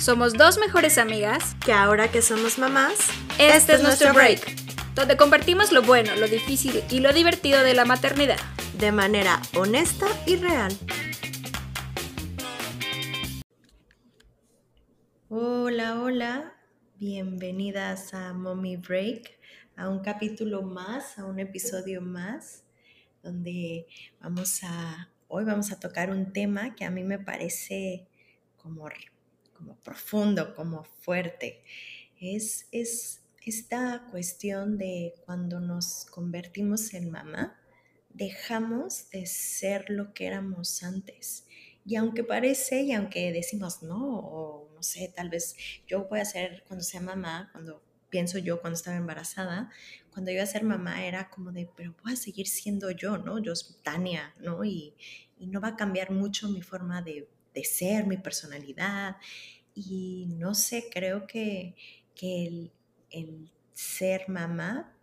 Somos dos mejores amigas que ahora que somos mamás, este, es nuestro break, donde compartimos lo bueno, lo difícil y lo divertido de la maternidad. De manera honesta y real. Hola, hola. Bienvenidas a Mommy Break, a un capítulo más, a un episodio más, donde vamos a, hoy vamos a tocar un tema que a mí me parece como como profundo, como fuerte. Es, es esta cuestión de cuando nos convertimos en mamá, dejamos de ser lo que éramos antes. Y aunque parece, y aunque decimos no, o no sé, tal vez yo voy a ser cuando sea mamá, cuando pienso yo cuando estaba embarazada, cuando iba a ser mamá era como de, pero voy a seguir siendo yo, ¿no? Yo soy Tania, ¿no? Y, y no va a cambiar mucho mi forma de de ser, mi personalidad. Y no sé, creo que, el, ser mamá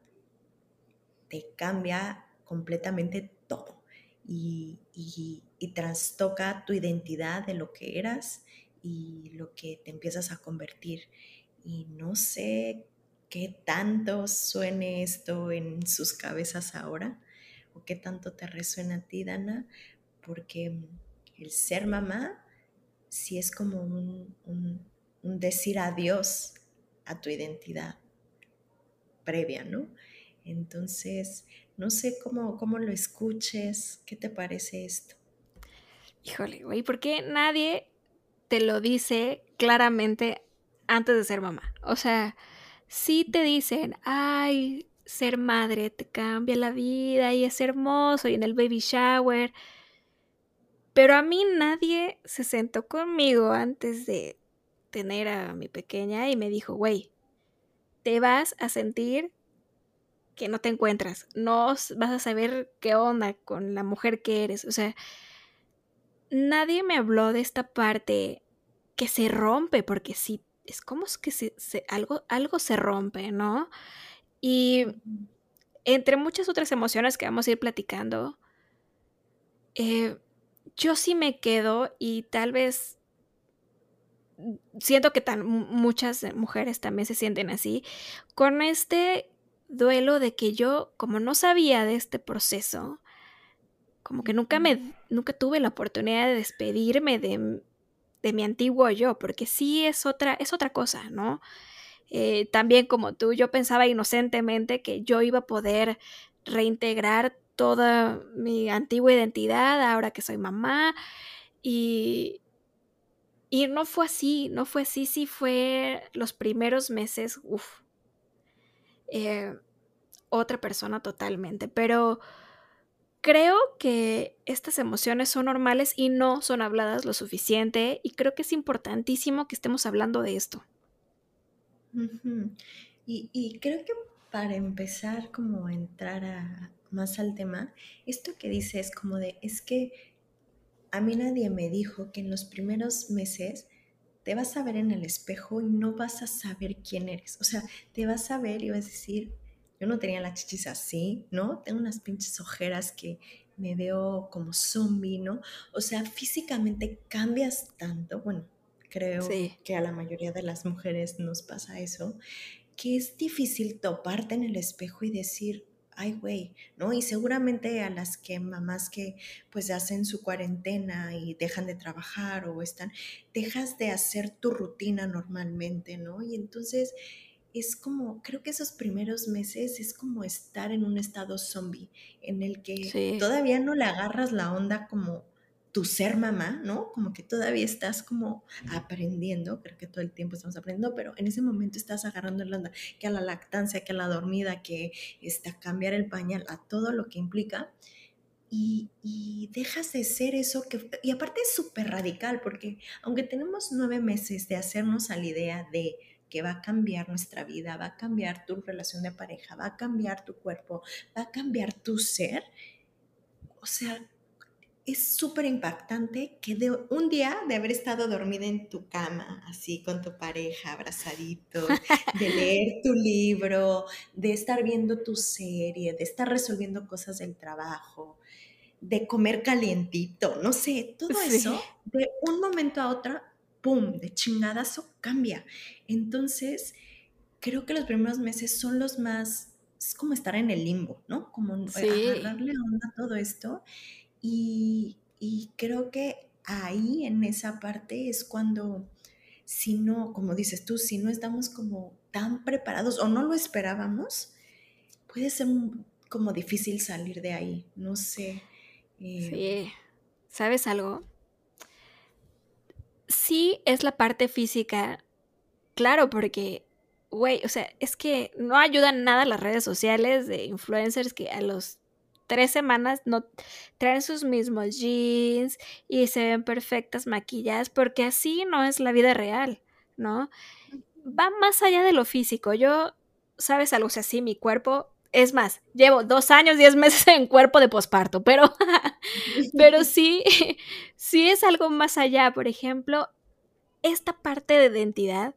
te cambia completamente todo y, y, trastoca tu identidad de lo que eras y lo que te empiezas a convertir. Y no sé qué tanto suene esto en sus cabezas ahora o qué tanto te resuena a ti, Dana, porque el ser mamá sí es como un, decir adiós a tu identidad previa, ¿no? Entonces, no sé cómo, cómo lo escuches, ¿qué te parece esto? Híjole, güey, ¿por qué nadie te lo dice claramente antes de ser mamá? O sea, sí te dicen, ay, ser madre te cambia la vida y es hermoso y en el baby shower pero a mí nadie se sentó conmigo antes de tener a mi pequeña y me dijo, güey, te vas a sentir que no te encuentras, no vas a saber qué onda con la mujer que eres. O sea, nadie me habló de esta parte que se rompe, porque sí, es como que se, algo, algo se rompe, ¿no? Y entre muchas otras emociones que vamos a ir platicando, eh, yo sí me quedo y tal vez siento que tan, muchas mujeres también se sienten así, con este duelo de que yo, como no sabía de este proceso, como que nunca me, nunca tuve la oportunidad de despedirme de, de mi antiguo yo, porque sí es otra, es otra cosa, ¿no? Eh, también como tú, yo pensaba inocentemente que yo iba a poder reintegrar toda mi antigua identidad ahora que soy mamá y, y no fue así, no fue así, sí fue los primeros meses, uff, eh, otra persona totalmente, pero creo que estas emociones son normales y no son habladas lo suficiente y creo que es importantísimo que estemos hablando de esto. y, creo que para empezar como entrar más al tema, esto que dice es como de, es que a mí nadie me dijo que en los primeros meses te vas a ver en el espejo y no vas a saber quién eres. O sea, te vas a ver y vas a decir, yo no tenía la chichis así, ¿no? Tengo unas pinches ojeras que me veo como zombie, ¿no? O sea, físicamente cambias tanto, bueno, creo que a la mayoría de las mujeres nos pasa eso, que es difícil toparte en el espejo y decir, ay, güey, ¿no? Y seguramente a las que mamás que pues hacen su cuarentena y dejan de trabajar o están, dejas de hacer tu rutina normalmente, ¿no? Y entonces es como, creo que esos primeros meses es como estar en un estado zombie, en el que todavía no le agarras la onda como tu ser mamá, ¿no? Como que todavía estás como aprendiendo, creo que todo el tiempo estamos aprendiendo, pero en ese momento estás agarrando la onda, que a la lactancia, que a la dormida, que está cambiar el pañal, a todo lo que implica. Y, y dejas de ser eso que, y aparte es súper radical, porque aunque tenemos nueve meses de hacernos a la idea de que va a cambiar nuestra vida, va a cambiar tu relación de pareja, va a cambiar tu cuerpo, va a cambiar tu ser, o sea, es súper impactante que de un día de haber estado dormida en tu cama, así con tu pareja, abrazadito, de leer tu libro, de estar viendo tu serie, de estar resolviendo cosas del trabajo, de comer calientito, no sé, todo eso de un momento a otro, ¡pum!, de chingadazo cambia. Entonces, creo que los primeros meses son los más, es como estar en el limbo, ¿no? Como sí. agarrarle onda a todo esto. Y, y creo que ahí, en esa parte, es cuando, si no, como dices tú, si no estamos como tan preparados o no lo esperábamos, puede ser como difícil salir de ahí, no sé. Eh, sí, ¿sabes algo? Sí es la parte física, claro, porque, güey, o sea, es que no ayudan nada las redes sociales de influencers que a los tres semanas no traen sus mismos jeans y se ven perfectas maquilladas, porque así no es la vida real, ¿no? Va más allá de lo físico. Yo, ¿sabes algo? O sea, sí, mi cuerpo es más, llevo dos años, diez meses en cuerpo de posparto, pero, pero sí, sí es algo más allá. Por ejemplo, esta parte de identidad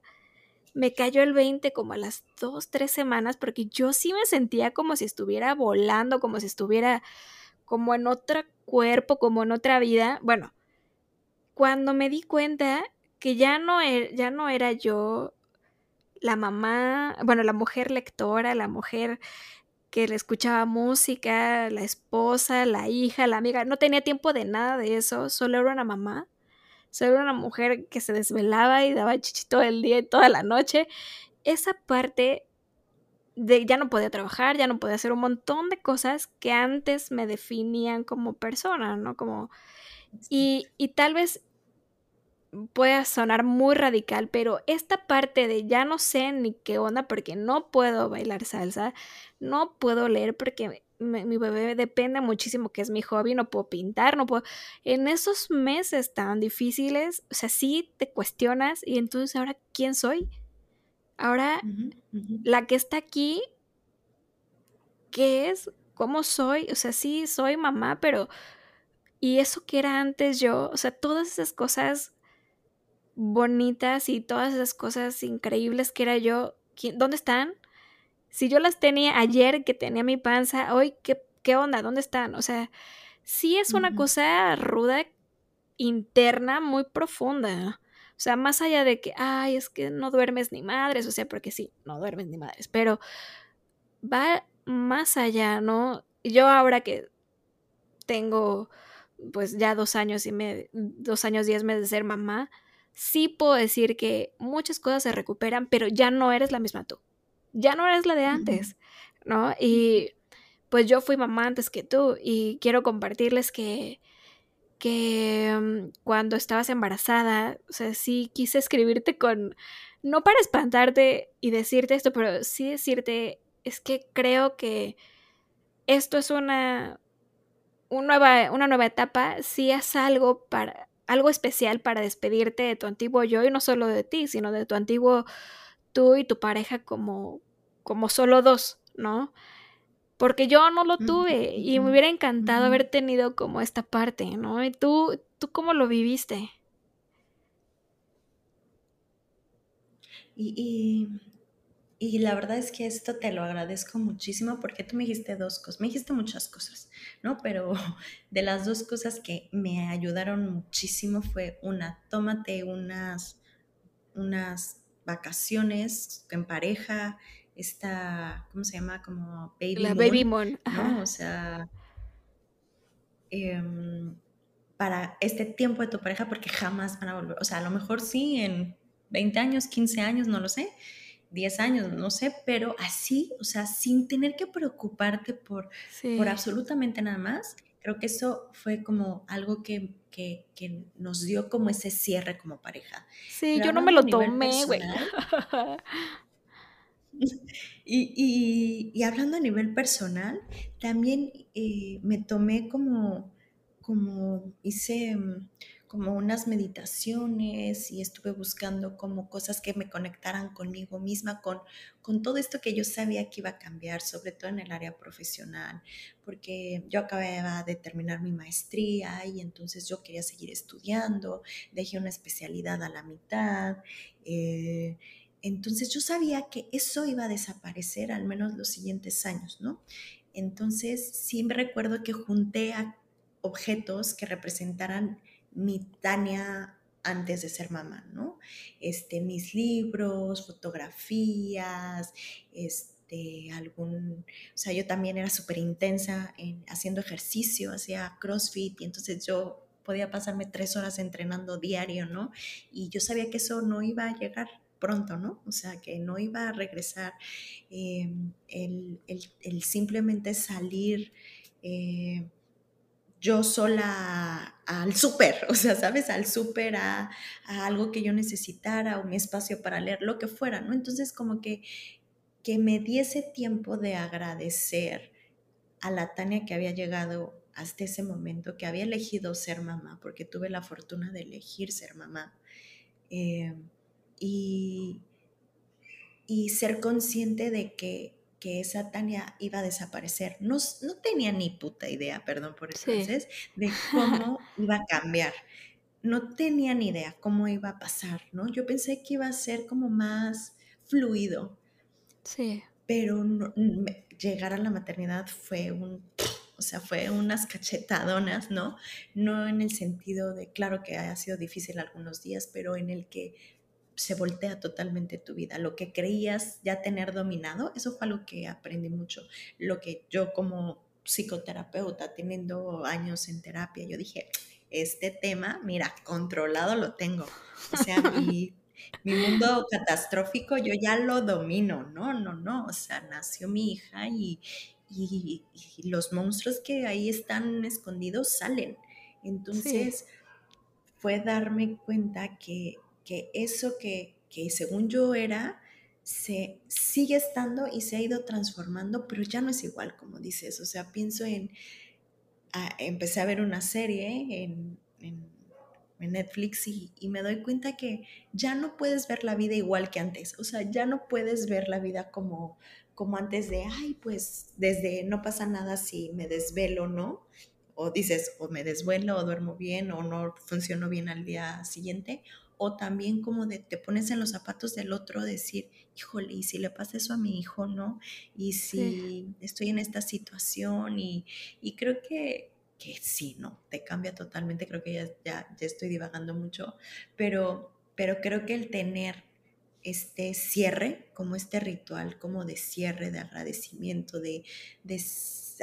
me cayó el 20 como a las dos, tres semanas, porque yo sí me sentía como si estuviera volando, como si estuviera como en otro cuerpo, como en otra vida. Bueno, cuando me di cuenta que ya no, er, ya no era yo la mamá, bueno, la mujer lectora, la mujer que le escuchaba música, la esposa, la hija, la amiga, no tenía tiempo de nada de eso, solo era una mamá, era una mujer que se desvelaba y daba chichi todo el día y toda la noche. Esa parte de ya no podía trabajar, ya no podía hacer un montón de cosas que antes me definían como persona, ¿no? Como... Y, y tal vez pueda sonar muy radical, pero esta parte de ya no sé ni qué onda porque no puedo bailar salsa, no puedo leer porque mi bebé depende muchísimo que es mi hobby, no puedo pintar, no puedo... En esos meses tan difíciles, o sea, sí te cuestionas y entonces ahora, ¿quién soy? Ahora, la que está aquí, ¿qué es? ¿Cómo soy? O sea, sí, soy mamá, pero... Y eso que era antes yo, o sea, todas esas cosas bonitas y todas esas cosas increíbles que era yo, ¿dónde están? Si yo las tenía ayer que tenía mi panza, hoy, ¿qué, qué onda? ¿Dónde están? O sea, sí es una cosa ruda, interna, muy profunda. O sea, más allá de que, ay, es que no duermes ni madres, o sea, porque sí, no duermes ni madres, pero va más allá, ¿no? Yo ahora que tengo pues ya dos años y me, dos años, diez meses de ser mamá, sí puedo decir que muchas cosas se recuperan, pero ya no eres la misma tú. Ya no eres la de antes, ¿no? Y pues yo fui mamá antes que tú y quiero compartirles que que mm, cuando estabas embarazada, o sea, sí quise escribirte con, no para espantarte y decirte esto, pero sí decirte, es que creo que esto es una, una, nueva, una nueva etapa, sí es algo para, algo especial para despedirte de tu antiguo yo y no solo de ti, sino de tu antiguo tú y tu pareja como, como solo dos, ¿no? Porque yo no lo tuve y me hubiera encantado haber tenido como esta parte, ¿no? ¿Y tú, tú cómo lo viviste? y y la verdad es que esto te lo agradezco muchísimo porque tú me dijiste dos cosas, me dijiste muchas cosas, ¿no? Pero de las dos cosas que me ayudaron muchísimo fue una, tómate unas, unas vacaciones en pareja, esta, ¿cómo se llama? Como baby La baby moon. ¿no? O sea, em, para este tiempo de tu pareja porque jamás van a volver. O sea, a lo mejor sí en 20 años, 15 años, no lo sé 10 años, no sé, pero así, o sea, sin tener que preocuparte por, por absolutamente nada más, creo que eso fue como algo que, que, que nos dio como ese cierre como pareja. Sí, yo no me lo tomé, güey. Y, y, y, hablando a nivel personal, también eh, me tomé como, como hice como unas meditaciones y estuve buscando como cosas que me conectaran conmigo misma, con, con todo esto que yo sabía que iba a cambiar, sobre todo en el área profesional, porque yo acababa de terminar mi maestría y entonces yo quería seguir estudiando, dejé una especialidad a la mitad. Eh, entonces yo sabía que eso iba a desaparecer al menos los siguientes años, ¿no? Entonces sí me recuerdo que junté a objetos que representaran mi Tania antes de ser mamá, ¿no? Este, mis libros, fotografías, este, algún, o sea, yo también era súper intensa en, haciendo ejercicio, hacía CrossFit y entonces yo podía pasarme tres horas entrenando diario, ¿no? Y yo sabía que eso no iba a llegar pronto, ¿no? O sea, que no iba a regresar em, el, simplemente salir. Eh, yo sola al súper, o sea, ¿sabes? Al súper, a, algo que yo necesitara o mi espacio para leer, lo que fuera, ¿no? Entonces, como que, que me diese tiempo de agradecer a la Tania que había llegado hasta ese momento, que había elegido ser mamá, porque tuve la fortuna de elegir ser mamá. Eh, y, y ser consciente de que que esa Tania iba a desaparecer. No, no tenía ni puta idea, perdón por eso, de cómo iba a cambiar. No tenía ni idea cómo iba a pasar, ¿no? Yo pensé que iba a ser como más fluido. Sí. Pero llegar a la maternidad fue un, o sea, fue unas cachetadonas, ¿no? No en el sentido de, claro que ha sido difícil algunos días, pero en el que se voltea totalmente tu vida. Lo que creías ya tener dominado, eso fue algo que aprendí mucho. Lo que yo como psicoterapeuta, teniendo años en terapia, yo dije, este tema, mira, controlado lo tengo. O sea, mi, mundo catastrófico yo ya lo domino. No, no, no. O sea, nació mi hija y, los monstruos que ahí están escondidos salen. Entonces, fue darme cuenta que que eso que, según yo era, se sigue estando y se ha ido transformando, pero ya no es igual, como dices. O sea, pienso en, empecé a ver una serie en, Netflix y, y, me doy cuenta que ya no puedes ver la vida igual que antes. O sea, ya no puedes ver la vida como, como antes de, ay, pues desde no pasa nada si me desvelo, ¿no? O dices, o me desvelo, o duermo bien, o no funciono bien al día siguiente, o también como de te pones en los zapatos del otro, decir, híjole, y si le pasa eso a mi hijo, ¿no? Y si estoy en esta situación y, creo que, que, sí, ¿no? Te cambia totalmente, creo que ya, ya, ya estoy divagando mucho, pero, pero creo que el tener este cierre, como este ritual, como de cierre, de agradecimiento, de, de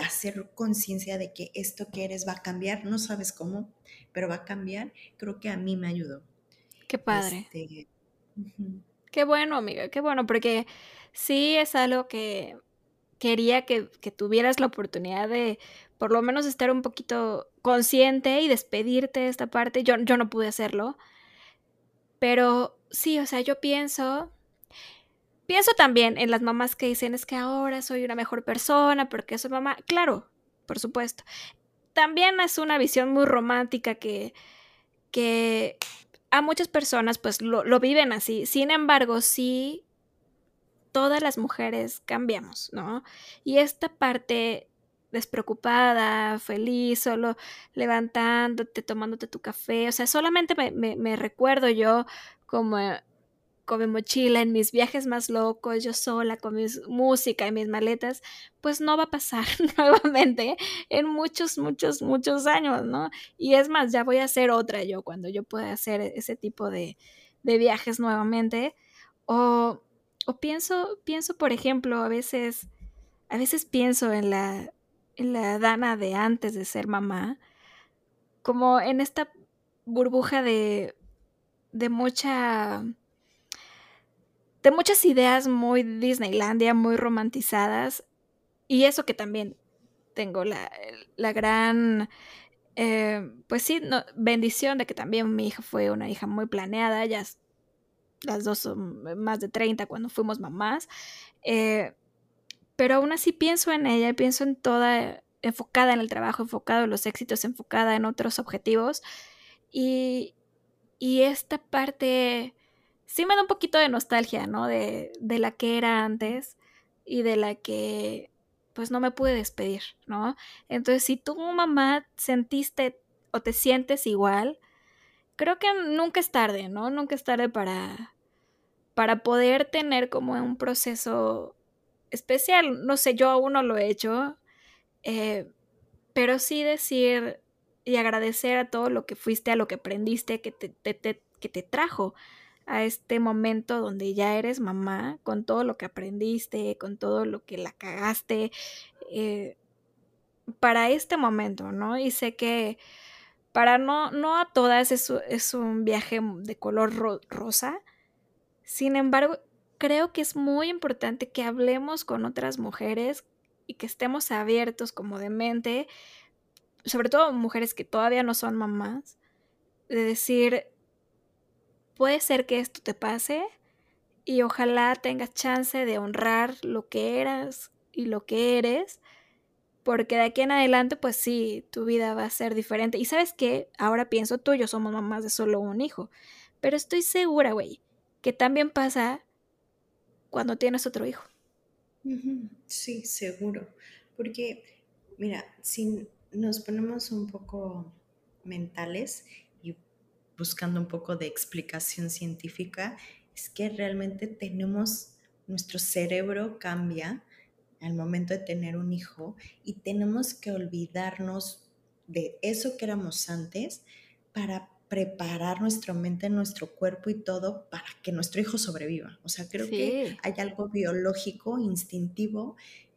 hacer conciencia de que esto que eres va a cambiar, no sabes cómo, pero va a cambiar, creo que a mí me ayudó. Qué padre. Este, qué bueno, amiga, qué bueno, porque sí es algo que quería que, tuvieras la oportunidad de por lo menos estar un poquito consciente y despedirte de esta parte. Yo, yo no pude hacerlo. Pero sí, o sea, yo pienso, pienso también en las mamás que dicen es que ahora soy una mejor persona porque soy mamá. Claro, por supuesto. También es una visión muy romántica que, que a muchas personas pues lo, viven así. Sin embargo, sí, todas las mujeres cambiamos, ¿no? Y esta parte despreocupada, feliz, solo levantándote, tomándote tu café, o sea, solamente me, me recuerdo yo como con mi mochila, en mis viajes más locos, yo sola, con mi música y mis maletas, pues no va a pasar nuevamente en muchos, muchos, muchos años, ¿no? Y es más, ya voy a hacer otra yo cuando yo pueda hacer ese tipo de, de viajes nuevamente. O, o, pienso, pienso, por ejemplo, a veces, a veces pienso en la, en la Dana de antes de ser mamá, como en esta burbuja de, de mucha de muchas ideas muy Disneylandia, muy romantizadas. Y eso que también tengo la, gran, eh, pues sí, bendición de que también mi hija fue una hija muy planeada, ya las dos son más de 30 cuando fuimos mamás. Eh, pero aún así pienso en ella, pienso en toda, enfocada en el trabajo, enfocada en los éxitos, enfocada en otros objetivos. Y, y esta parte sí me da un poquito de nostalgia, ¿no? De, de la que era antes y de la que pues no me pude despedir, ¿no? Entonces, si tú, mamá, sentiste o te sientes igual, creo que nunca es tarde, ¿no? Nunca es tarde para, para poder tener como un proceso especial. No sé, yo aún no lo he hecho, eh, pero sí decir, y agradecer a todo lo que fuiste, a lo que aprendiste, que te, que te trajo a este momento donde ya eres mamá, con todo lo que aprendiste, con todo lo que la cagaste, eh, para este momento, ¿no? Y sé que para no, no a todas es, es un viaje de color rosa, sin embargo, creo que es muy importante que hablemos con otras mujeres y que estemos abiertos como de mente, sobre todo mujeres que todavía no son mamás, de decir, puede ser que esto te pase y ojalá tengas chance de honrar lo que eras y lo que eres, porque de aquí en adelante, pues sí, tu vida va a ser diferente. Y sabes qué, ahora pienso, tú y yo somos mamás de solo un hijo, pero estoy segura, güey, que también pasa cuando tienes otro hijo. Sí, seguro, porque, mira, si nos ponemos un poco mentales buscando un poco de explicación científica, es que realmente tenemos, nuestro cerebro cambia al momento de tener un hijo y tenemos que olvidarnos de eso que éramos antes para preparar nuestra mente, nuestro cuerpo y todo para que nuestro hijo sobreviva. O sea, creo que hay algo biológico, instintivo,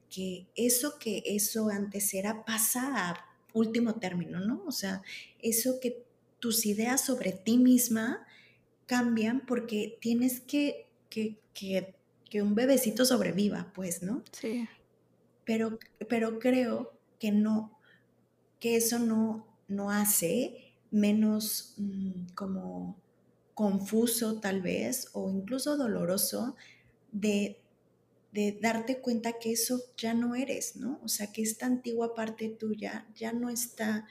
que eso que eso antes era pasa a último término, ¿no? O sea, eso que tus ideas sobre ti misma cambian porque tienes que, que, que, un bebecito sobreviva, pues, ¿no? Sí. Pero, pero creo que no, que eso no, no hace menos mm, como confuso tal vez o incluso doloroso de, de, darte cuenta que eso ya no eres, ¿no? O sea, que esta antigua parte tuya ya no está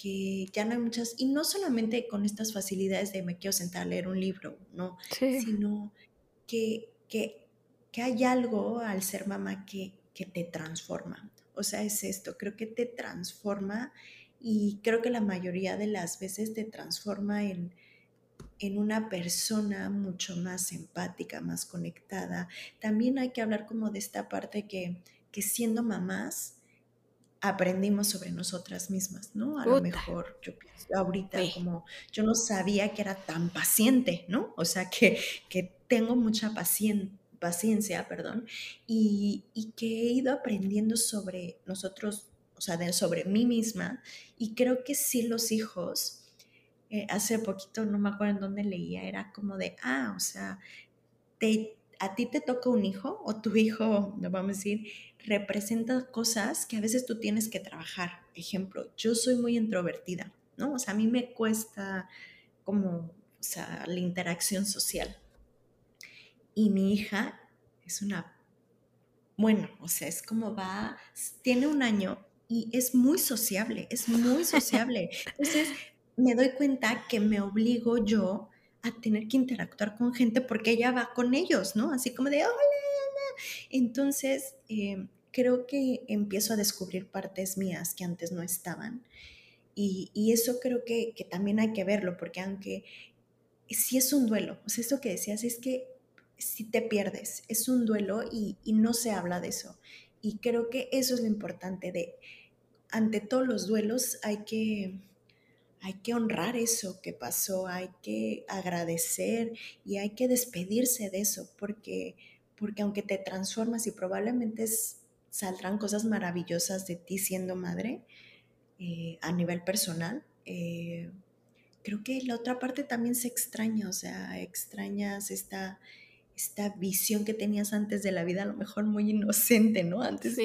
que ya no hay muchas, y no solamente con estas facilidades de me quiero sentar a leer un libro, no, sino que, que, que, hay algo al ser mamá que, que te transforma. O sea, es esto, creo que te transforma y creo que la mayoría de las veces te transforma en, en una persona mucho más empática, más conectada. También hay que hablar como de esta parte que, que siendo mamás, aprendimos sobre nosotras mismas, ¿no? A lo mejor yo pienso ahorita como yo no sabía que era tan paciente, ¿no? O sea, que, que tengo mucha paciencia, perdón, y, y, que he ido aprendiendo sobre nosotros, o sea, de, sobre mí misma, y creo que sí los hijos, eh, hace poquito, no me acuerdo en dónde leía, era como de, ah, o sea, te, a ti te toca un hijo o tu hijo, vamos a decir, representa cosas que a veces tú tienes que trabajar. Ejemplo, yo soy muy introvertida, ¿no? O sea, a mí me cuesta como, o sea, la interacción social. Y mi hija es una, bueno, o sea, es como va, tiene un año y es muy sociable, es muy sociable. Entonces, me doy cuenta que me obligo yo a tener que interactuar con gente porque ella va con ellos, ¿no? Así como de, hola, entonces, eh, creo que empiezo a descubrir partes mías que antes no estaban. Y, eso creo que, también hay que verlo, porque aunque si es un duelo, o sea, esto que decías es que si te pierdes, es un duelo y, y no se habla de eso. Y creo que eso es lo importante de, ante todos los duelos hay que hay que honrar eso que pasó, hay que agradecer y hay que despedirse de eso, porque, porque aunque te transformas y probablemente saldrán cosas maravillosas de ti siendo madre eh, a nivel personal, eh, creo que la otra parte también se extraña, o sea, extrañas esta, esta visión que tenías antes de la vida, a lo mejor muy inocente, ¿no? Antes,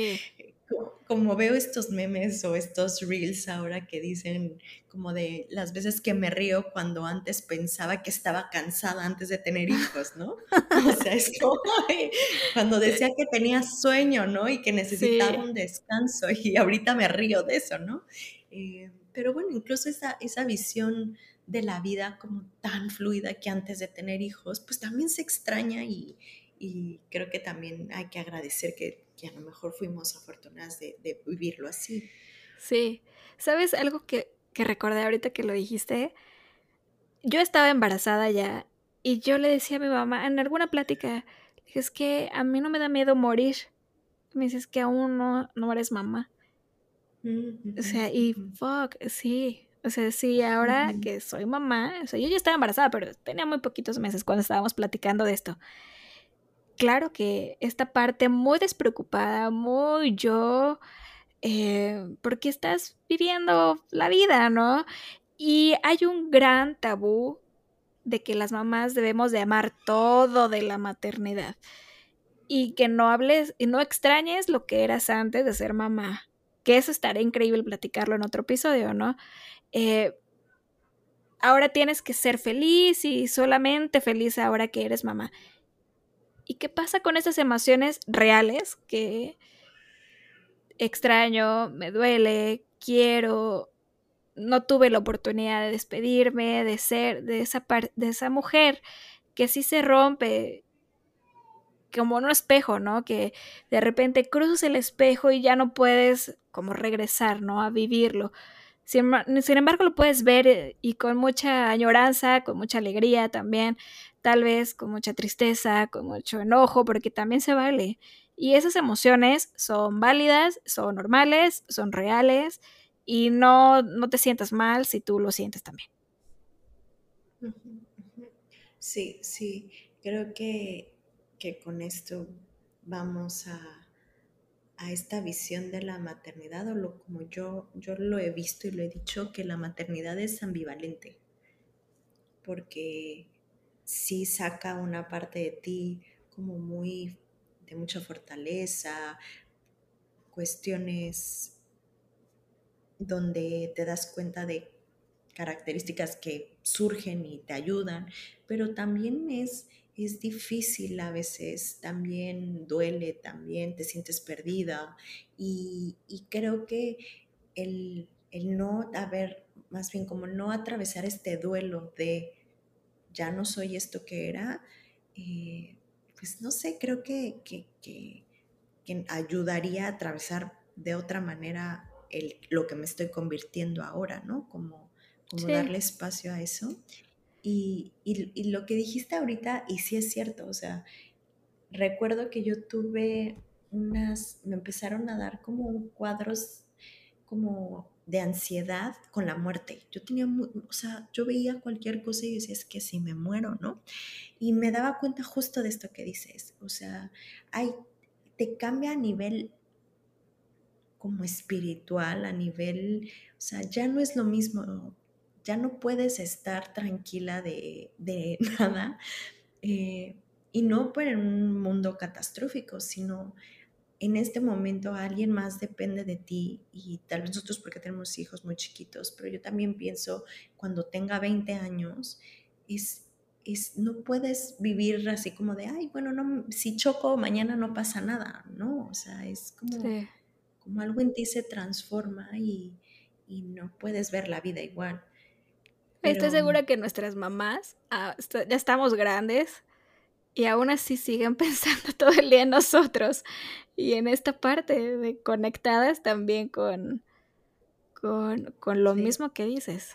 como veo estos memes o estos reels ahora que dicen como de las veces que me río cuando antes pensaba que estaba cansada antes de tener hijos, ¿no? O sea, es como cuando decía que tenía sueño, ¿no? Y que necesitaba un descanso y ahorita me río de eso, ¿no? Eh, pero bueno, incluso esa, esa visión de la vida como tan fluida que antes de tener hijos, pues también se extraña y, y creo que también hay que agradecer que a lo mejor fuimos afortunadas de, vivirlo así. Sí, ¿sabes algo que, que recordé ahorita que lo dijiste? Yo estaba embarazada ya y yo le decía a mi mamá en alguna plática, dije, es que a mí no me da miedo morir. Me dices que aún no, no eres mamá. O sea, y fuck, sí. O sea, sí, ahora que soy mamá, o sea, yo ya estaba embarazada, pero tenía muy poquitos meses cuando estábamos platicando de esto. Claro que esta parte muy despreocupada, muy yo, eh, porque estás viviendo la vida, ¿no? Y hay un gran tabú de que las mamás debemos de amar todo de la maternidad y que no hables y no extrañes lo que eras antes de ser mamá. Que eso estaría increíble platicarlo en otro episodio, ¿no? Eh, ahora tienes que ser feliz y solamente feliz ahora que eres mamá. ¿Y qué pasa con esas emociones reales que extraño, me duele, quiero, no tuve la oportunidad de despedirme, de ser de esa, de esa mujer que sí se rompe como un espejo, ¿no? Que de repente cruzas el espejo y ya no puedes como regresar, ¿no? A vivirlo. Sin, sin, embargo, lo puedes ver eh, y con mucha añoranza, con mucha alegría también, tal vez con mucha tristeza, con mucho enojo, porque también se vale. Y esas emociones son válidas, son normales, son reales y no, no te sientas mal si tú lo sientes también. Sí, sí, creo que, que con esto vamos a, a, esta visión de la maternidad, o lo, como yo, yo lo he visto y lo he dicho, que la maternidad es ambivalente, porque sí saca una parte de ti como muy de mucha fortaleza, cuestiones donde te das cuenta de características que surgen y te ayudan, pero también es, es difícil a veces, también duele, también te sientes perdida y, creo que el, no haber, más bien como no atravesar este duelo de ya no soy esto que era, eh, pues no sé, creo que, que, que, que ayudaría a atravesar de otra manera lo que me estoy convirtiendo ahora, ¿no? Como, como darle espacio a eso. Y, y, lo que dijiste ahorita, y sí es cierto, o sea, recuerdo que yo tuve unas, me empezaron a dar como cuadros como de ansiedad con la muerte. Yo tenía, o sea, yo veía cualquier cosa y decía, es que si me muero, ¿no? Y me daba cuenta justo de esto que dices, o sea, hay, te cambia a nivel como espiritual, a nivel, o sea, ya no es lo mismo, ya no puedes estar tranquila de, nada, eh, y no por un mundo catastrófico, sino en este momento alguien más depende de ti y tal vez nosotros porque tenemos hijos muy chiquitos, pero yo también pienso cuando tenga 20 años, es, es, no puedes vivir así como de, ay, bueno, no, si choco mañana no pasa nada, ¿no? O sea, es como como algo en ti se transforma y, no puedes ver la vida igual. Estoy segura que nuestras mamás ah, ya estamos grandes y aún así siguen pensando todo el día en nosotros y en esta parte de conectadas también con, con, lo mismo que dices.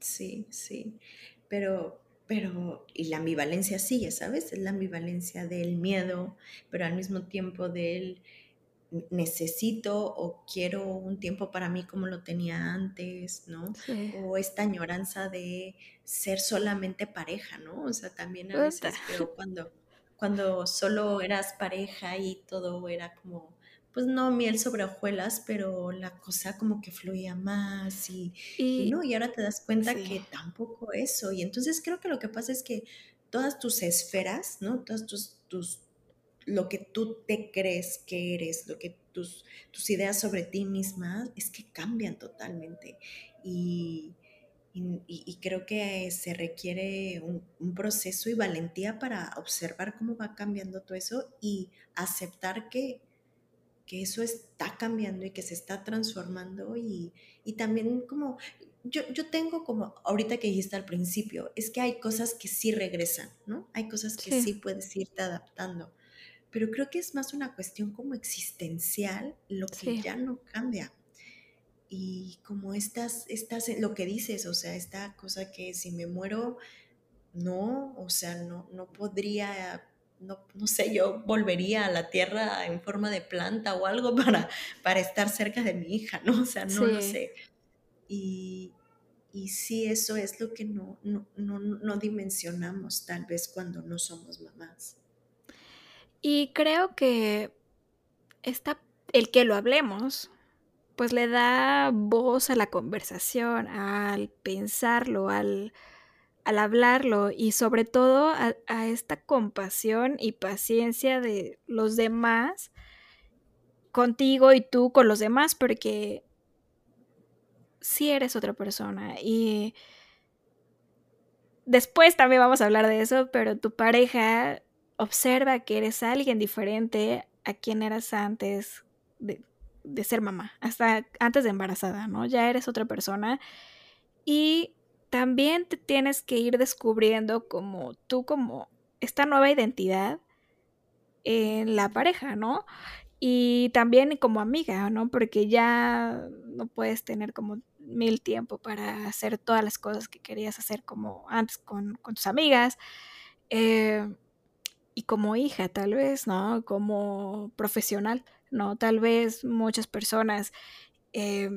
Sí, sí, pero, pero, y la ambivalencia sigue, ¿sabes? Es la ambivalencia del miedo, pero al mismo tiempo del necesito o quiero un tiempo para mí como lo tenía antes, ¿no? O esta añoranza de ser solamente pareja, ¿no? O sea, también a veces pero cuando, cuando solo eras pareja y todo era como, pues no miel sobre hojuelas, pero la cosa como que fluía más y, ¿no? Y ahora te das cuenta que tampoco eso. Y entonces creo que lo que pasa es que todas tus esferas, ¿no? Todas tus, tus lo que tú te crees que eres, lo que tus, tus ideas sobre ti misma, es que cambian totalmente. Y, y, creo que se requiere un, proceso y valentía para observar cómo va cambiando todo eso y aceptar que, que eso está cambiando y que se está transformando y, y también como yo, yo, tengo como, ahorita que dijiste al principio, es que hay cosas que sí regresan, ¿no? Hay cosas que sí, sí puedes irte adaptando pero creo que es más una cuestión como existencial lo que ya no cambia. Y como estas, estas, lo que dices, o sea, esta cosa que si me muero, no, o sea, no, no podría, no, no sé, yo volvería a la tierra en forma de planta o algo para, para estar cerca de mi hija, ¿no? O sea, no lo sé. Y, y sí, eso es lo que no, no, no, no dimensionamos tal vez cuando no somos mamás. Y creo que está el que lo hablemos, pues le da voz a la conversación, al pensarlo, al, al hablarlo y sobre todo a, esta compasión y paciencia de los demás contigo y tú con los demás, porque si eres otra persona y después también vamos a hablar de eso, pero tu pareja observa que eres alguien diferente a quien eras antes de, de, ser mamá, hasta antes de embarazada, ¿no? Ya eres otra persona y también te tienes que ir descubriendo como tú, como esta nueva identidad en la pareja, ¿no? Y también como amiga, ¿no? Porque ya no puedes tener como mil tiempo para hacer todas las cosas que querías hacer como antes con, con tus amigas. Eh, y como hija, tal vez, ¿no? Como profesional, ¿no? Tal vez muchas personas eh,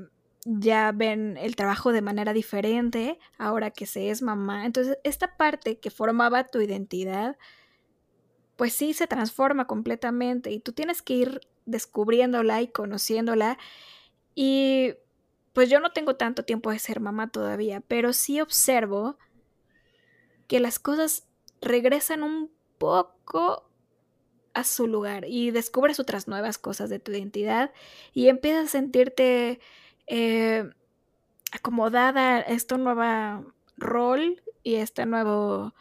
ya ven el trabajo de manera diferente ahora que se es mamá. Entonces, esta parte que formaba tu identidad, pues sí se transforma completamente y tú tienes que ir descubriéndola y conociéndola. Y pues yo no tengo tanto tiempo de ser mamá todavía, pero sí observo que las cosas regresan un poco a su lugar y descubres otras nuevas cosas de tu identidad y empiezas a sentirte eh, acomodada a este nuevo rol y esta nueva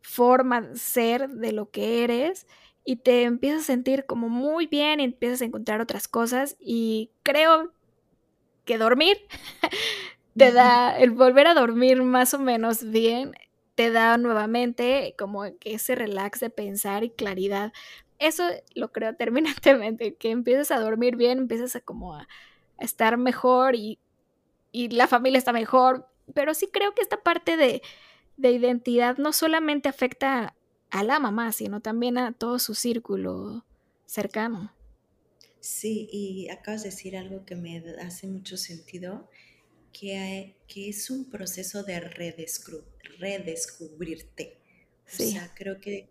forma de ser de lo que eres y te empiezas a sentir como muy bien y empiezas a encontrar otras cosas y creo que dormir te da el volver a dormir más o menos bien te da nuevamente como que ese relax de pensar y claridad eso lo creo terminantemente que empiezas a dormir bien empiezas a como a estar mejor y, y la familia está mejor pero sí creo que esta parte de de identidad no solamente afecta a la mamá, sino también a todo su círculo cercano. Sí, y acabas de decir algo que me hace mucho sentido, que, que es un proceso de redescubrirte. Sí. O sea, creo que,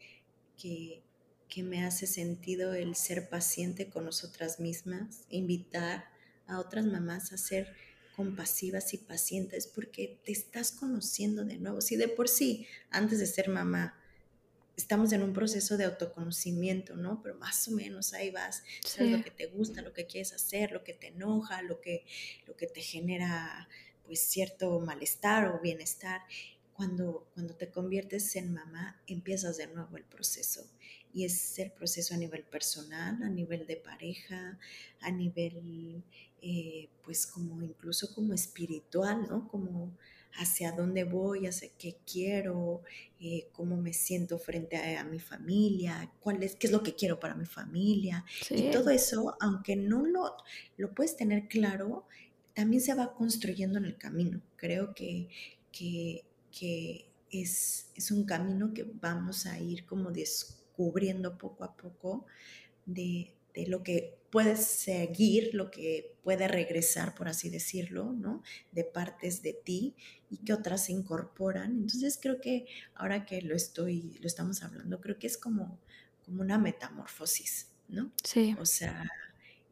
que, que me hace sentido el ser paciente con nosotras mismas, invitar a otras mamás a ser compasivas y pacientes porque te estás conociendo de nuevo. Si de por sí, antes de ser mamá, estamos en un proceso de autoconocimiento, ¿no? Pero más o menos ahí vas, sabes lo que te gusta, lo que quieres hacer, lo que te enoja, lo que, lo que te genera pues cierto malestar o bienestar. Cuando, cuando te conviertes en mamá, empiezas de nuevo el proceso. Y es el proceso a nivel personal, a nivel de pareja, a nivel eh, pues como incluso como espiritual, ¿no? Como hacia dónde voy, hacia qué quiero, eh, cómo me siento frente a, a, mi familia, cuál es, qué es lo que quiero para mi familia. Sí. Y todo eso, aunque no lo, lo puedes tener claro, también se va construyendo en el camino. Creo que, que, que es, es un camino que vamos a ir como descubriendo poco a poco de, de lo que puede seguir, lo que puede regresar, por así decirlo, ¿no? De partes de ti y que otras se incorporan. Entonces creo que ahora que lo estoy, lo estamos hablando, creo que es como, como una metamorfosis, ¿no? Sí. O sea,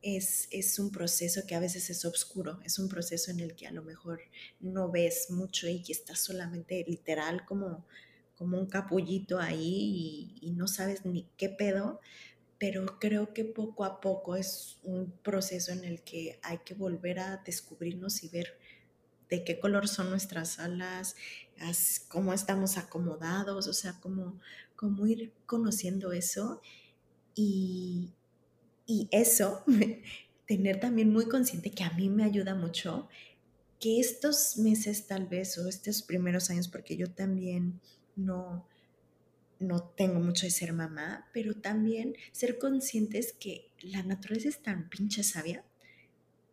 es, es, un proceso que a veces es oscuro, es un proceso en el que a lo mejor no ves mucho y que estás solamente literal como, como un capullito ahí y, y no sabes ni qué pedo, pero creo que poco a poco es un proceso en el que hay que volver a descubrirnos y ver de qué color son nuestras alas, cómo estamos acomodados, o sea, cómo, cómo ir conociendo eso. Y, y eso, tener también muy consciente que a mí me ayuda mucho que estos meses tal vez o estos primeros años, porque yo también no, no tengo mucho de ser mamá, pero también ser conscientes que la naturaleza es tan pinche sabia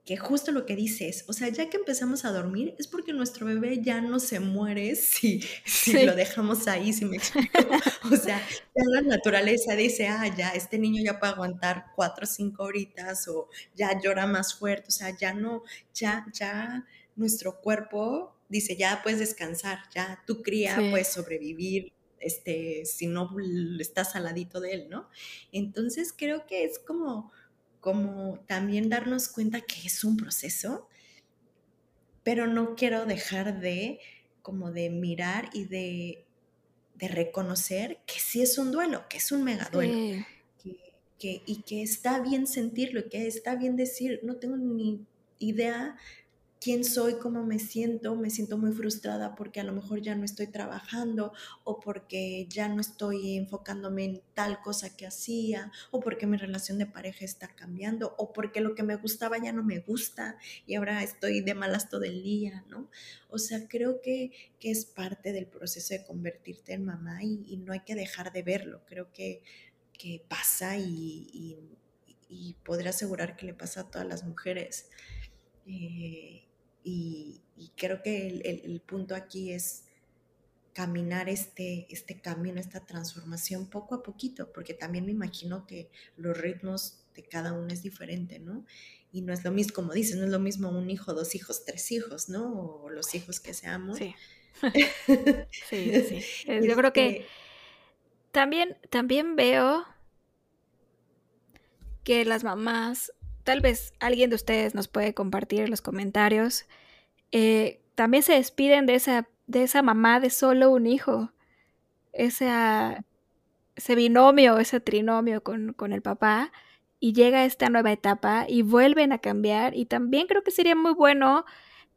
que justo lo que dices, o sea, ya que empezamos a dormir es porque nuestro bebé ya no se muere si, si sí. lo dejamos ahí, si me explico. O sea, ya la naturaleza dice, ah, ya, este niño ya puede aguantar cuatro o cinco horitas o ya llora más fuerte, o sea, ya no, ya, ya nuestro cuerpo dice, ya puedes descansar, ya tu cría puede sobrevivir, este, si no estás al ladito de él, ¿no? Entonces creo que es como, como también darnos cuenta que es un proceso, pero no quiero dejar de como de mirar y de, de reconocer que sí es un duelo, que es un mega duelo. Que, y que está bien sentirlo, y que está bien decir, no tengo ni idea quién soy, cómo me siento, me siento muy frustrada porque a lo mejor ya no estoy trabajando o porque ya no estoy enfocándome en tal cosa que hacía o porque mi relación de pareja está cambiando o porque lo que me gustaba ya no me gusta y ahora estoy de malas todo el día, ¿no? O sea, creo que, que es parte del proceso de convertirte en mamá y, no hay que dejar de verlo, creo que, que pasa y, y, y asegurar que le pasa a todas las mujeres. Eh, y, creo que el, punto aquí es caminar este, este camino, esta transformación poco a poquito, porque también me imagino que los ritmos de cada uno es diferente, ¿no? Y no es lo mismo, como dices, no es lo mismo un hijo, dos hijos, tres hijos, ¿no? O los hijos que seamos. Sí. sí, sí. Yo creo que este también, también veo que las mamás tal vez alguien de ustedes nos puede compartir en los comentarios, eh, también se despiden de esa, de esa mamá de solo un hijo, ese binomio, ese trinomio con, con el papá, y llega esta nueva etapa y vuelven a cambiar. Y también creo que sería muy bueno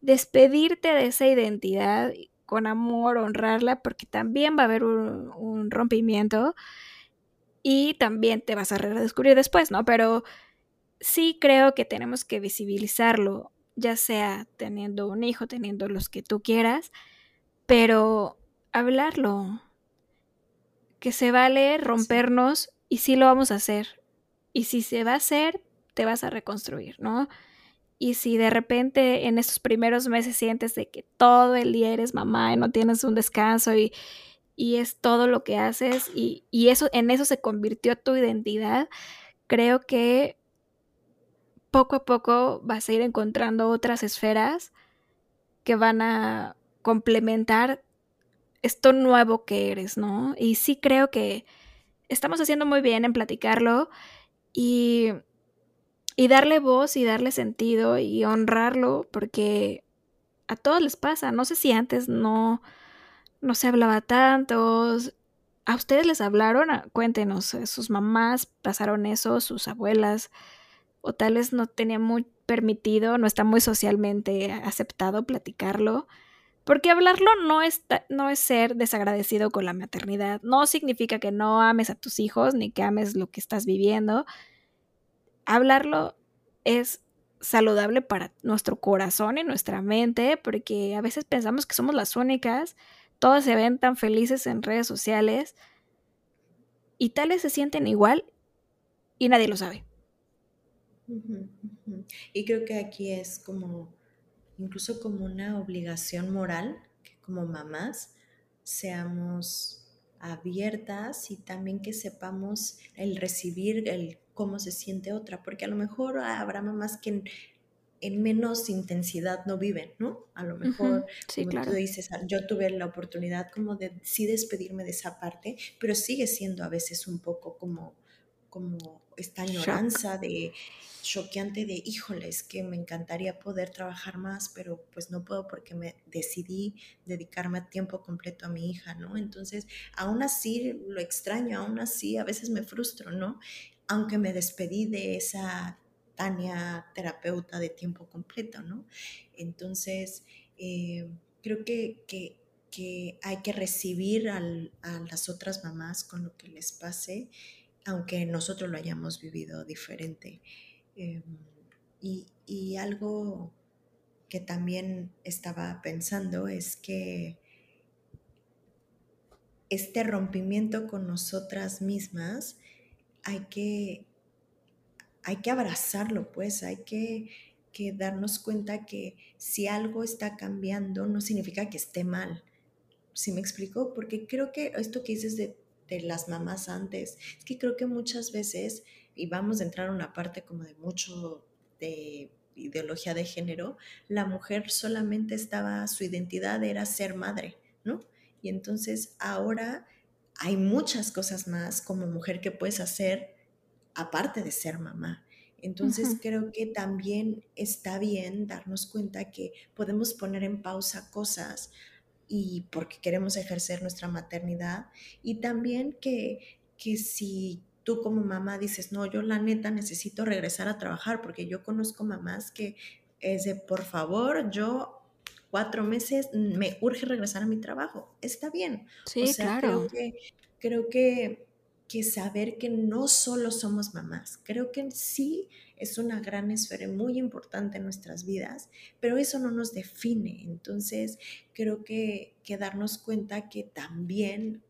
despedirte de esa identidad con amor, honrarla, porque también va a haber un, un rompimiento y también te vas a redescubrir después, ¿no? Pero sí creo que tenemos que visibilizarlo, ya sea teniendo un hijo, teniendo los que tú quieras, pero hablarlo, que se vale rompernos y sí lo vamos a hacer. Y si se va a hacer, te vas a reconstruir, ¿no? Y si de repente en estos primeros meses sientes de que todo el día eres mamá y no tienes un descanso y, y es todo lo que haces y, y, eso, en eso se convirtió tu identidad, creo que poco a poco vas a ir encontrando otras esferas que van a complementar esto nuevo que eres, ¿no? Y sí creo que estamos haciendo muy bien en platicarlo y, y darle voz y darle sentido y honrarlo porque a todos les pasa. No sé si antes no, no se hablaba tanto. ¿A ustedes les hablaron? Ah, cuéntenos, sus mamás pasaron eso, sus abuelas o tal vez no tenía muy permitido, no está muy socialmente aceptado platicarlo. Porque hablarlo no es, no es ser desagradecido con la maternidad. No significa que no ames a tus hijos ni que ames lo que estás viviendo. Hablarlo es saludable para nuestro corazón y nuestra mente, porque a veces pensamos que somos las únicas. Todas se ven tan felices en redes sociales y tales se sienten igual y nadie lo sabe. Y creo que aquí es como, incluso como una obligación moral, que como mamás seamos abiertas y también que sepamos el recibir el cómo se siente otra, porque a lo mejor habrá mamás que en, menos intensidad no viven, ¿no? A lo mejor, como tú dices, ah, yo tuve la oportunidad como de sí despedirme de esa parte, pero sigue siendo a veces un poco como, como esta añoranza de choqueante de, híjoles, que me encantaría poder trabajar más, pero pues no puedo porque me decidí dedicarme a tiempo completo a mi hija, ¿no? Entonces, aún así lo extraño, aún así a veces me frustro, ¿no? Aunque me despedí de esa Tania terapeuta de tiempo completo, ¿no? Entonces, eh, creo que, que, hay que recibir a las otras mamás con lo que les pase, aunque nosotros lo hayamos vivido diferente. Em, y, algo que también estaba pensando es que este rompimiento con nosotras mismas hay que, hay que abrazarlo, pues hay que, que, darnos cuenta que si algo está cambiando no significa que esté mal. ¿Sí me explico? Porque creo que esto que dices de, de las mamás antes, es que creo que muchas veces y vamos a entrar a una parte como de mucho de ideología de género, la mujer solamente estaba, su identidad era ser madre, ¿no? Y entonces ahora hay muchas cosas más como mujer que puedes hacer aparte de ser mamá. Entonces creo que también está bien darnos cuenta que podemos poner en pausa cosas y porque queremos ejercer nuestra maternidad y también que, que si tú como mamá dices, no, yo la neta necesito regresar a trabajar porque yo conozco mamás que es de, por favor, yo cuatro meses me urge regresar a mi trabajo. Está bien. Sí, o sea, claro. Creo que, creo que, que saber que no solo somos mamás, creo que sí es una gran esfera muy importante en nuestras vidas, pero eso no nos define. Entonces, creo que, que darnos cuenta que también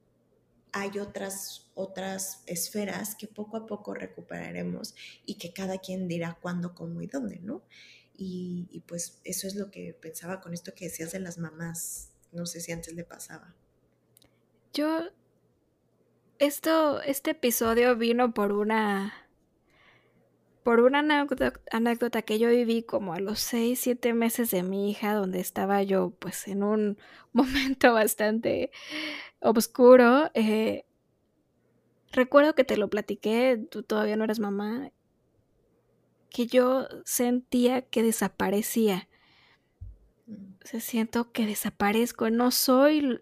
hay otras, otras esferas que poco a poco recuperaremos y que cada quien dirá cuándo, cómo y dónde, ¿no? Y, y, pues eso es lo que pensaba con esto que decías de las mamás. No sé si antes le pasaba. Yo, esto, este episodio vino por una por una anécdota, que yo viví como a los 6, 7 meses de mi hija, donde estaba yo pues en un momento bastante oscuro. Eh, recuerdo que te lo platiqué, tú todavía no eras mamá, que yo sentía que desaparecía. Mm. se siento que desaparezco, no soy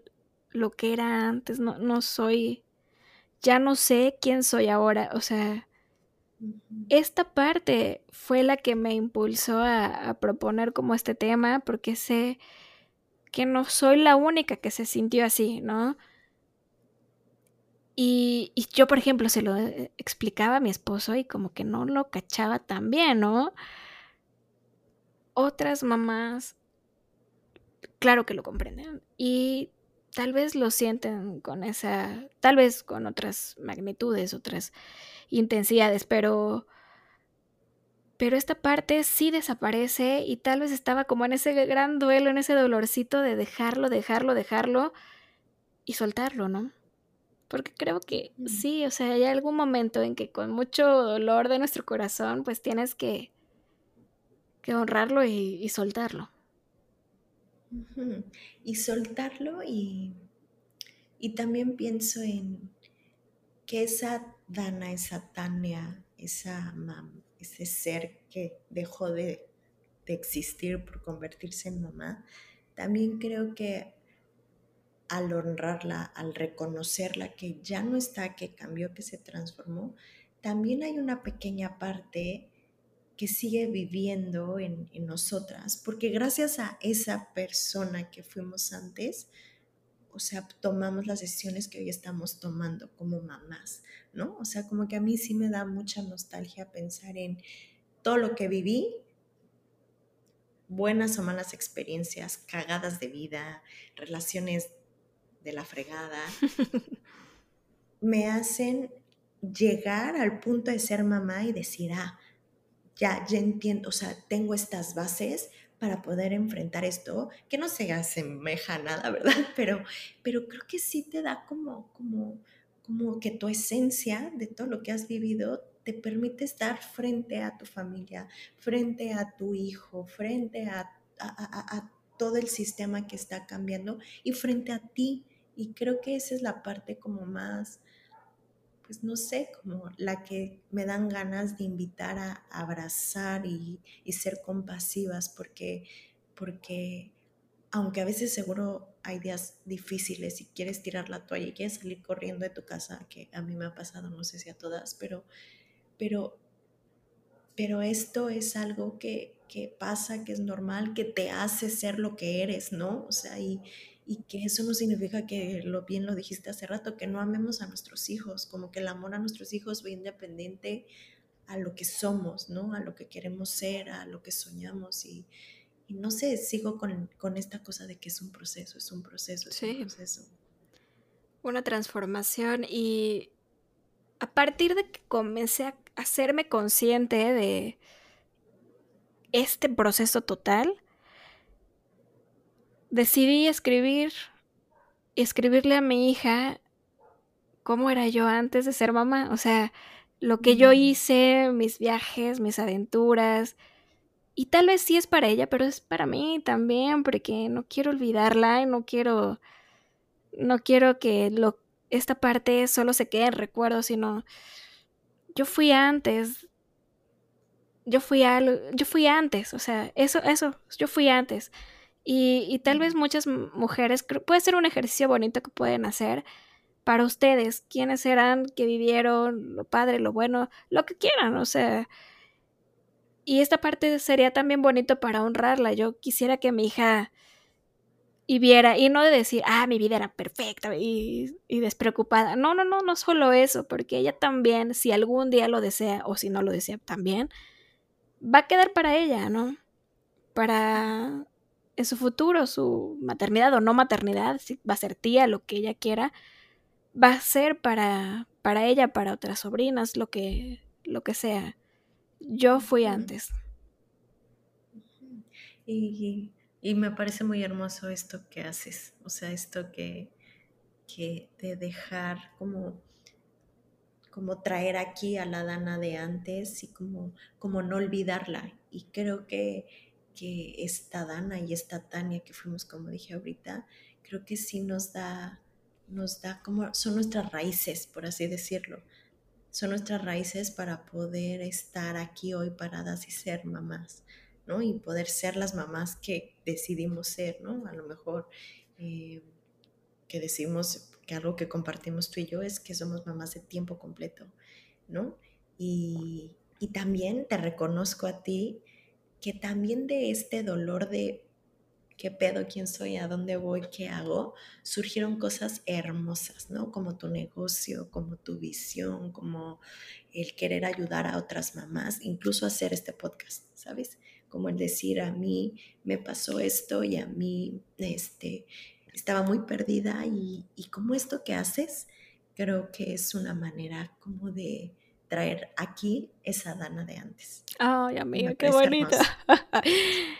lo que era antes, no, no soy, ya no sé quién soy ahora, o sea, esta parte fue la que me impulsó a, proponer como este tema, porque sé que no soy la única que se sintió así, ¿no? Y, y, yo, por ejemplo, se lo eh, explicaba a mi esposo y como que no lo cachaba tan bien, ¿no? Otras mamás, claro que lo comprenden. Y tal vez lo sienten con esa, tal vez con otras magnitudes, otras intensidades, pero pero esta parte sí desaparece y tal vez estaba como en ese gran duelo, en ese dolorcito de dejarlo, dejarlo, dejarlo y soltarlo, ¿no? Porque creo que mm. sí, o sea, hay algún momento en que con mucho dolor de nuestro corazón, pues tienes que, que honrarlo y, soltarlo. Y soltarlo y, y también pienso en que esa Dana, esa Tania, esa ese ser que dejó de, de existir por convertirse en mamá, también creo que al honrarla, al reconocerla que ya no está, que cambió, que se transformó, también hay una pequeña parte que sigue viviendo en, en, nosotras, porque gracias a esa persona que fuimos antes, o sea, tomamos las decisiones que hoy estamos tomando como mamás, ¿no? O sea, como que a mí sí me da mucha nostalgia pensar en todo lo que viví, buenas o malas experiencias, cagadas de vida, relaciones de la fregada, me hacen llegar al punto de ser mamá y decir, ah, ya, ya entiendo, o sea, tengo estas bases para poder enfrentar esto, que no se asemeja a nada, ¿verdad? Pero, pero creo que sí te da como, como, como que tu esencia de todo lo que has vivido te permite estar frente a tu familia, frente a tu hijo, frente a, a, a todo el sistema que está cambiando y frente a ti. Y creo que esa es la parte como más, pues no sé, como la que me dan ganas de invitar a abrazar y, ser compasivas, porque, porque aunque a veces seguro hay días difíciles y quieres tirar la toalla y quieres salir corriendo de tu casa, que a mí me ha pasado, no sé si a todas, pero, pero, pero esto es algo que, que pasa, que es normal, que te hace ser lo que eres, ¿no? O sea, y, y que eso no significa que lo bien lo dijiste hace rato, que no amemos a nuestros hijos, como que el amor a nuestros hijos va independiente a lo que somos, ¿no? A lo que queremos ser, a lo que soñamos y, no sé, sigo con, esta cosa de que es un proceso, es un proceso, es un proceso. Una transformación y a partir de que comencé a hacerme consciente de este proceso total, decidí escribir, escribirle a mi hija cómo era yo antes de ser mamá. O sea, lo que yo hice, mis viajes, mis aventuras, Y tal vez sí es para ella, pero es para mí también, porque no quiero olvidarla y no quiero, no quiero que lo, esta parte solo se quede en recuerdo, sino yo fui antes, yo fui, yo fui antes, o sea, eso, eso, yo fui antes. Y, y tal vez muchas mujeres, puede ser un ejercicio bonito que pueden hacer para ustedes, quiénes eran, que vivieron, lo padre, lo bueno, lo que quieran, o sea, y esta parte sería también bonito para honrarla. Yo quisiera que mi hija y viera, y no de decir, ah, mi vida era perfecta y, y, despreocupada. No, no, no, no solo eso, porque ella también, si algún día lo desea o si no lo desea también, va a quedar para ella, ¿no? Para en su futuro, su maternidad o no maternidad, si va a ser tía, lo que ella quiera, va a ser para, para ella, para otras sobrinas, lo que, lo que sea. Yo fui antes. Y, me parece muy hermoso esto que haces, o sea, esto que, que de dejar como, como traer aquí a la Dana de antes y como, como no olvidarla. Y creo que, que esta Dana y esta Tania que fuimos, como dije ahorita, creo que sí nos da, nos da como, son nuestras raíces, por así decirlo son nuestras raíces para poder estar aquí hoy paradas y ser mamás, ¿no? Y poder ser las mamás que decidimos ser, ¿no? A lo mejor eh, que decimos que algo que compartimos tú y yo es que somos mamás de tiempo completo, ¿no? Y, y también te reconozco a ti que también de este dolor de qué pedo, quién soy, a dónde voy, qué hago, surgieron cosas hermosas, ¿no? Como tu negocio, como tu visión, como el querer ayudar a otras mamás, incluso hacer este podcast, ¿sabes? Como el decir a mí me pasó esto y a mí este, estaba muy perdida y, y como esto que haces, creo que es una manera como de traer aquí esa Dana de antes. Ay, amiga, qué bonita.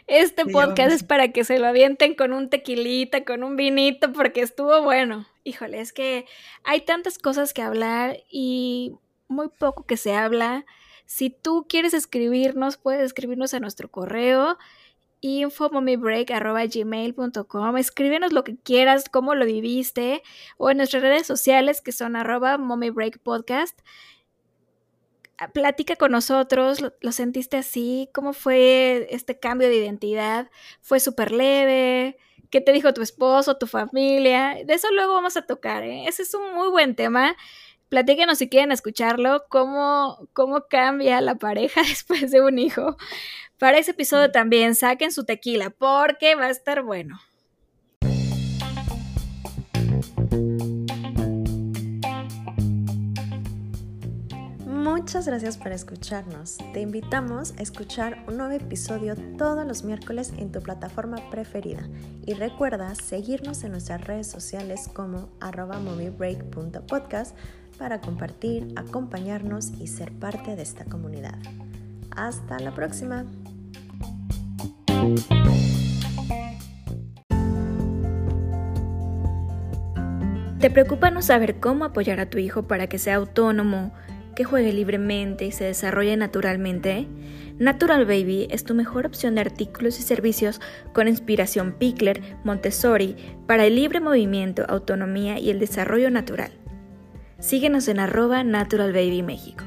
Este podcast es para que se lo avienten con un tequilita, con un vinito, porque estuvo bueno. Híjole, es que hay tantas cosas que hablar y muy poco que se habla. Si tú quieres escribirnos, puedes escribirnos a nuestro correo infomomibreak.gmail.com Escríbenos lo que quieras, cómo lo viviste, o en nuestras redes sociales que son arroba mommybreakpodcast. Ah, platica con nosotros, ¿lo, sentiste así? ¿Cómo fue este cambio de identidad? ¿Fue súper leve? ¿Qué te dijo tu esposo, tu familia? De eso luego vamos a tocar, ¿eh? Ese es un muy buen tema. Platíquenos si quieren escucharlo, cómo, cómo cambia la pareja después de un hijo. Para ese episodio también saquen su tequila porque va a estar bueno. Muchas gracias por escucharnos. Te invitamos a escuchar un nuevo episodio todos los miércoles en tu plataforma preferida. Y recuerda seguirnos en nuestras redes sociales como arroba moviebreak.podcast para compartir, acompañarnos y ser parte de esta comunidad. Hasta la próxima. ¿Te preocupa no saber cómo apoyar a tu hijo para que sea autónomo? Que juegue libremente y se desarrolle naturalmente, Natural Baby es tu mejor opción de artículos y servicios con inspiración Pickler, Montessori, para el libre movimiento, autonomía y el desarrollo natural. Síguenos en arroba Natural Baby México.